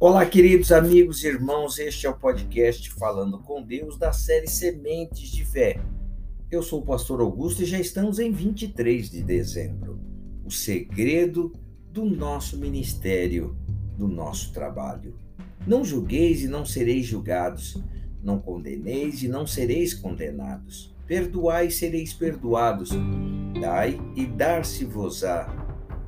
Olá, queridos amigos e irmãos, este é o podcast Falando com Deus da série Sementes de Fé. Eu sou o pastor Augusto e já estamos em 23 de dezembro. O segredo do nosso ministério, do nosso trabalho. Não julgueis e não sereis julgados, não condeneis e não sereis condenados. Perdoai e sereis perdoados. Dai e dar-se-vos-á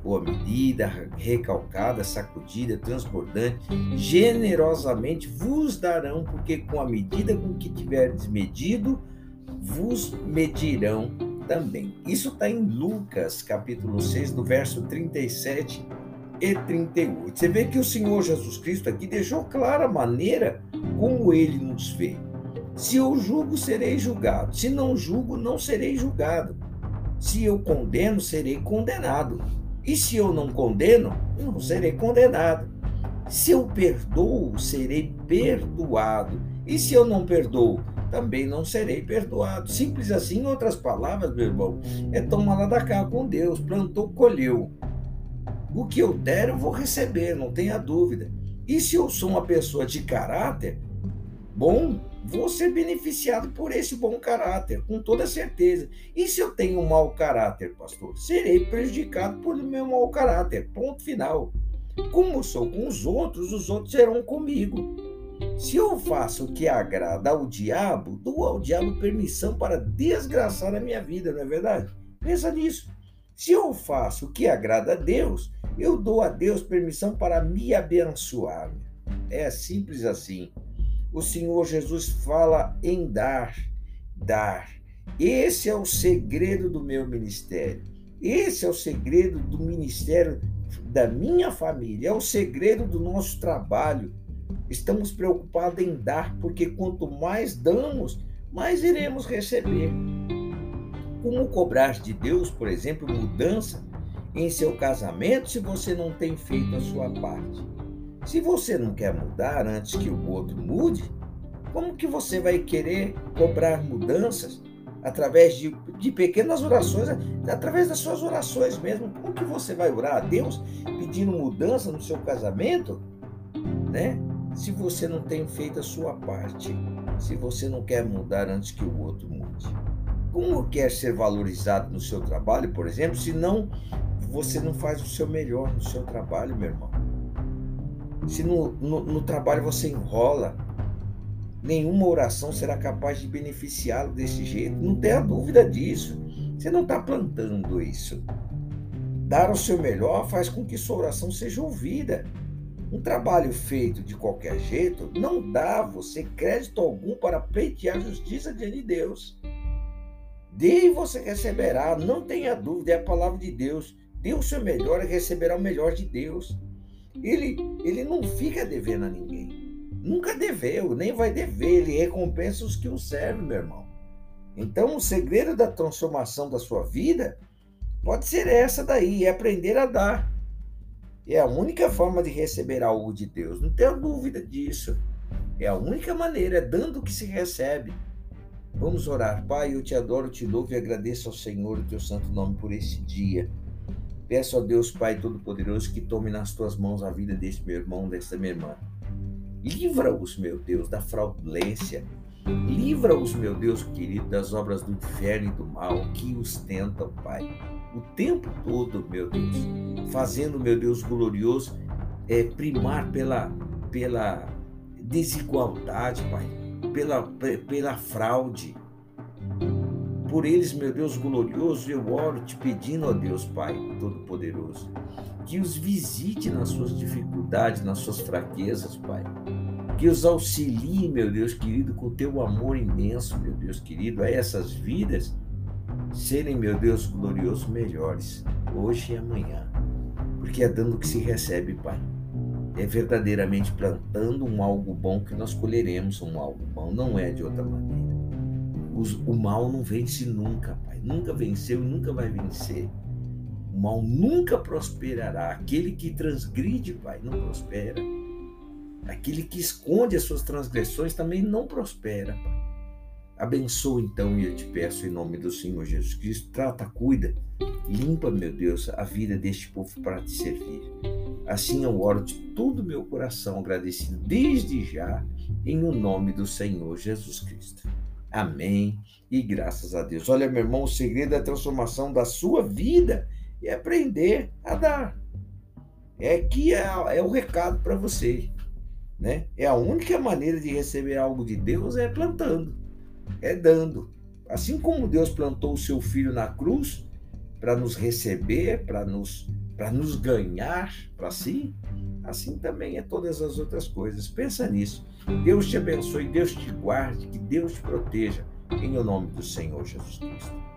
boa medida, recalcada, sacudida, transbordante, generosamente vos darão, porque com a medida com que tiverdes medido, vos medirão também. Isso está em Lucas, capítulo 6, do verso 37 e 38. Você vê que o Senhor Jesus Cristo aqui deixou clara a maneira como ele nos vê. Se eu julgo, serei julgado. Se não julgo, não serei julgado. Se eu condeno, serei condenado. E se eu não condeno, não serei condenado. Se eu perdoo, serei perdoado. E se eu não perdoo, também não serei perdoado. Simples assim, em outras palavras, meu irmão, é tomar lá da cá com Deus. Plantou, colheu. O que eu der, eu vou receber, não tenha dúvida. E se eu sou uma pessoa de caráter, bom, vou ser beneficiado por esse bom caráter, com toda certeza. E se eu tenho um mau caráter, pastor? Serei prejudicado por meu mau caráter. Ponto final. Como sou com os outros, os outros serão comigo. Se eu faço o que agrada ao diabo, dou ao diabo permissão para desgraçar a minha vida, não é verdade? Pensa nisso. Se eu faço o que agrada a Deus, eu dou a Deus permissão para me abençoar. É simples assim o Senhor Jesus fala em dar, dar. Esse é o segredo do meu ministério. Esse é o segredo do ministério da minha família, é o segredo do nosso trabalho. Estamos preocupados em dar, porque quanto mais damos, mais iremos receber. Como cobrar de Deus, por exemplo, mudança em seu casamento se você não tem feito a sua parte? Se você não quer mudar antes que o outro mude, como que você vai querer cobrar mudanças através de, de pequenas orações, através das suas orações mesmo? Como que você vai orar a Deus pedindo mudança no seu casamento, né? Se você não tem feito a sua parte, se você não quer mudar antes que o outro mude. Como quer ser valorizado no seu trabalho, por exemplo, se não você não faz o seu melhor no seu trabalho, meu irmão? Se no, no, no trabalho você enrola, nenhuma oração será capaz de beneficiá-lo desse jeito. Não tenha dúvida disso. Você não está plantando isso. Dar o seu melhor faz com que sua oração seja ouvida. Um trabalho feito de qualquer jeito não dá você crédito algum para pleitear justiça diante de Deus. Dê e você receberá, não tenha dúvida, é a palavra de Deus. Dê o seu melhor e receberá o melhor de Deus. Ele, ele não fica devendo a ninguém. Nunca deveu, nem vai dever. Ele recompensa os que o servem, meu irmão. Então, o segredo da transformação da sua vida pode ser essa daí, é aprender a dar. É a única forma de receber algo de Deus. Não tenha dúvida disso. É a única maneira, é dando que se recebe. Vamos orar. Pai, eu te adoro, te louvo e agradeço ao Senhor, o teu santo nome, por esse dia. Peço a Deus, Pai Todo-Poderoso, que tome nas tuas mãos a vida deste meu irmão, desta minha irmã. Livra-os, meu Deus, da fraudulência. Livra-os, meu Deus querido, das obras do inferno e do mal que os tentam, Pai. O tempo todo, meu Deus, fazendo, meu Deus glorioso, é, primar pela, pela desigualdade, Pai, pela, pela fraude, por eles, meu Deus glorioso, eu oro te pedindo, ó Deus Pai Todo-Poderoso, que os visite nas suas dificuldades, nas suas fraquezas, Pai. Que os auxilie, meu Deus querido, com o teu amor imenso, meu Deus querido, a essas vidas serem, meu Deus glorioso, melhores, hoje e amanhã. Porque é dando que se recebe, Pai. É verdadeiramente plantando um algo bom que nós colheremos um algo bom, não é de outra maneira o mal não vence nunca, Pai. Nunca venceu e nunca vai vencer. O mal nunca prosperará. Aquele que transgride, Pai, não prospera. Aquele que esconde as suas transgressões também não prospera, Pai. Abençoa então, e eu te peço, em nome do Senhor Jesus Cristo, trata, cuida, limpa, meu Deus, a vida deste povo para te servir. Assim eu oro de todo o meu coração, agradecido desde já, em o nome do Senhor Jesus Cristo. Amém e graças a Deus. Olha, meu irmão, o segredo da transformação da sua vida é aprender a dar. É que é, é o recado para você. Né? É a única maneira de receber algo de Deus é plantando, é dando. Assim como Deus plantou o seu filho na cruz para nos receber, para nos para nos ganhar para si, assim também é todas as outras coisas. Pensa nisso. Deus te abençoe, Deus te guarde, que Deus te proteja. Em o nome do Senhor Jesus Cristo.